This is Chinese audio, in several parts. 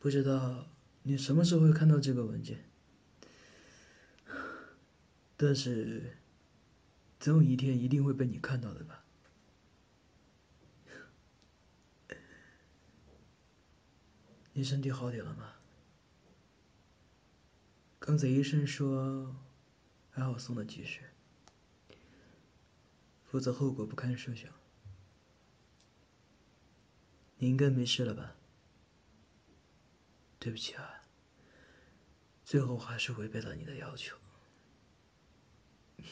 不知道你什么时候会看到这个文件，但是总有一天一定会被你看到的吧？你身体好点了吗？刚才医生说还好，送的及时，否则后果不堪设想。你应该没事了吧？对不起啊，最后还是违背了你的要求，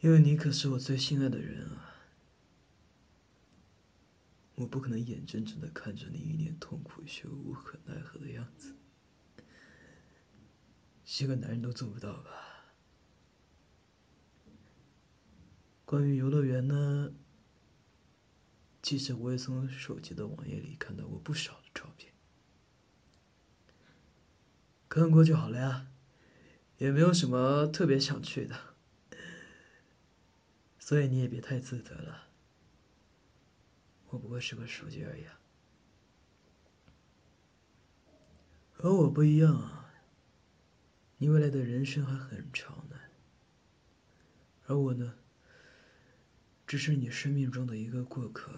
因为你可是我最心爱的人啊，我不可能眼睁睁的看着你一脸痛苦却无可奈何的样子，是个男人都做不到吧？关于游乐园呢？其实我也从手机的网页里看到过不少的照片，看过就好了呀，也没有什么特别想去的，所以你也别太自责了，我不过是个手机而已啊。和我不一样啊，你未来的人生还很长呢，而我呢？只是你生命中的一个过客。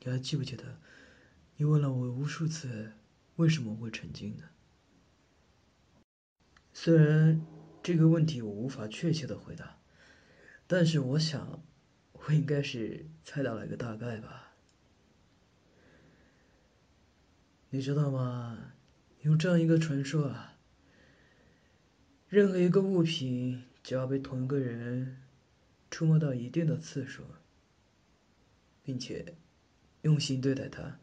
你还记不记得，你问了我无数次，为什么会成精呢？虽然这个问题我无法确切的回答，但是我想，我应该是猜到了一个大概吧。你知道吗？有这样一个传说啊，任何一个物品。只要被同一个人触摸到一定的次数，并且用心对待他，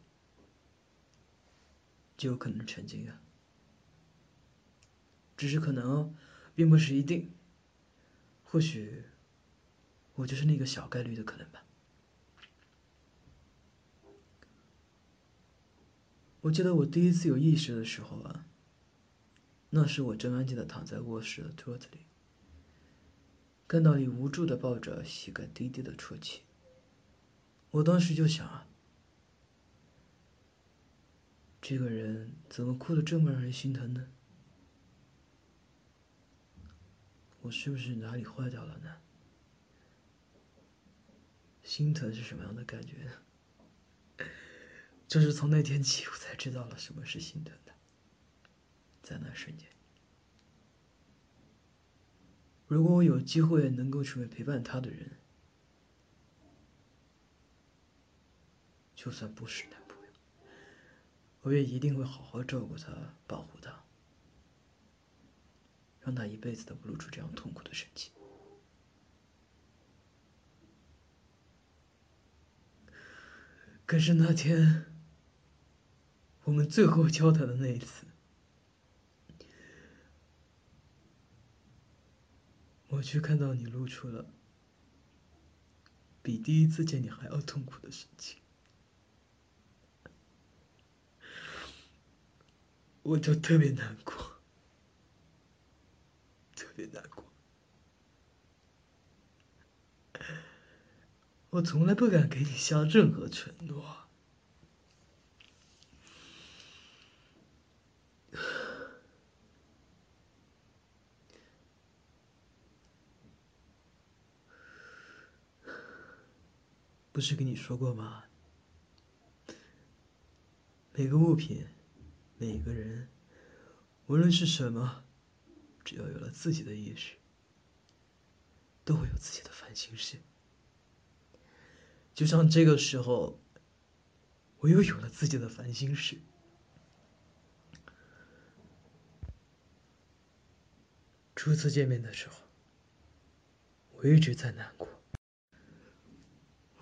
就有可能成精啊。只是可能，并不是一定。或许，我就是那个小概率的可能吧。我记得我第一次有意识的时候啊，那时我正安静的躺在卧室的桌子里。看到你无助的抱着膝盖，低低的啜泣，我当时就想啊，这个人怎么哭的这么让人心疼呢？我是不是哪里坏掉了呢？心疼是什么样的感觉呢？就是从那天起，我才知道了什么是心疼的，在那瞬间。如果我有机会能够成为陪伴他的人，就算不是男朋友，我也一定会好好照顾他，保护他，让他一辈子都不露出这样痛苦的神情。可是那天，我们最后交谈的那一次。我却看到你露出了比第一次见你还要痛苦的神情，我就特别难过，特别难过。我从来不敢给你下任何承诺。不是跟你说过吗？每个物品，每个人，无论是什么，只要有了自己的意识，都会有自己的烦心事。就像这个时候，我又有了自己的烦心事。初次见面的时候，我一直在难过。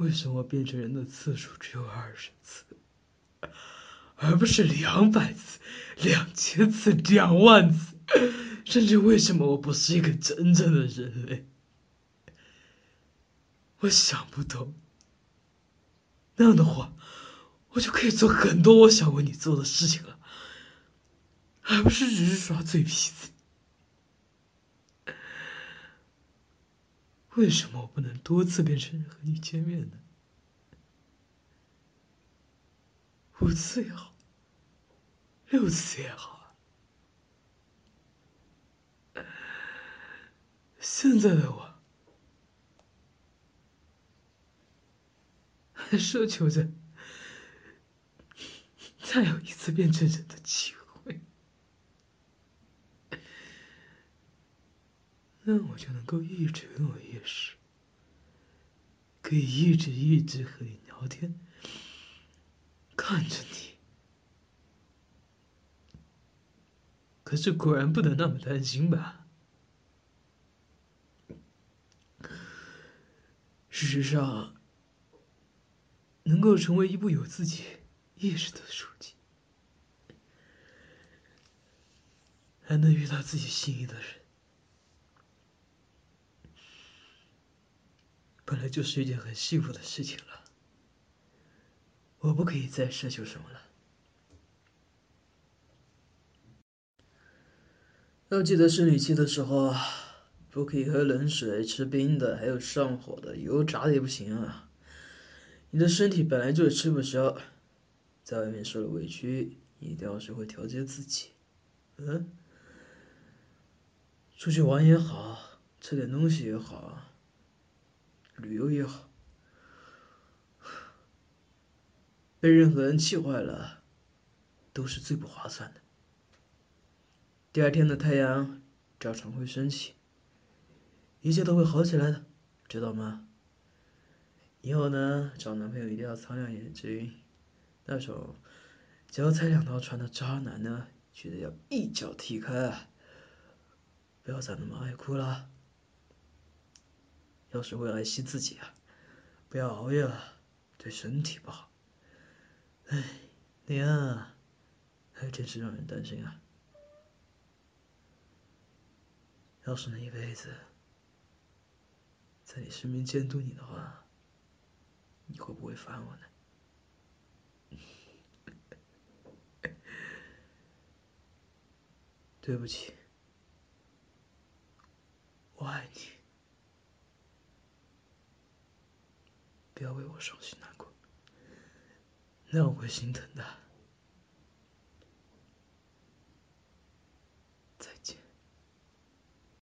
为什么变成人的次数只有二十次，而不是两百次、两千次、两万次？甚至为什么我不是一个真正的人类？我想不通。那样的话，我就可以做很多我想为你做的事情了，而不是只是耍嘴皮子。为什么我不能多次变成人和你见面呢？五次也好，六次也好。现在的我，还奢求着再有一次变成人的机会，那我就能够一直跟我夜视，可以一直一直和你聊天。看着你，可是果然不能那么担心吧？事实上，能够成为一部有自己意识的书籍，还能遇到自己心仪的人，本来就是一件很幸福的事情了。我不可以再奢求什么了。要记得生理期的时候啊，不可以喝冷水、吃冰的，还有上火的、油炸的也不行啊。你的身体本来就是吃不消，在外面受了委屈，一定要学会调节自己。嗯，出去玩也好，吃点东西也好，旅游也好。被任何人气坏了，都是最不划算的。第二天的太阳照常会升起，一切都会好起来的，知道吗？以后呢，找男朋友一定要擦亮眼睛，那种脚踩两条船的渣男呢，记得要一脚踢开，不要再那么爱哭了，要学会爱惜自己啊，不要熬夜了，对身体不好。哎，你啊，还真是让人担心啊！要是能一辈子在你身边监督你的话，你会不会烦我呢？对不起，我爱你，不要为我伤心难过。那我会心疼的。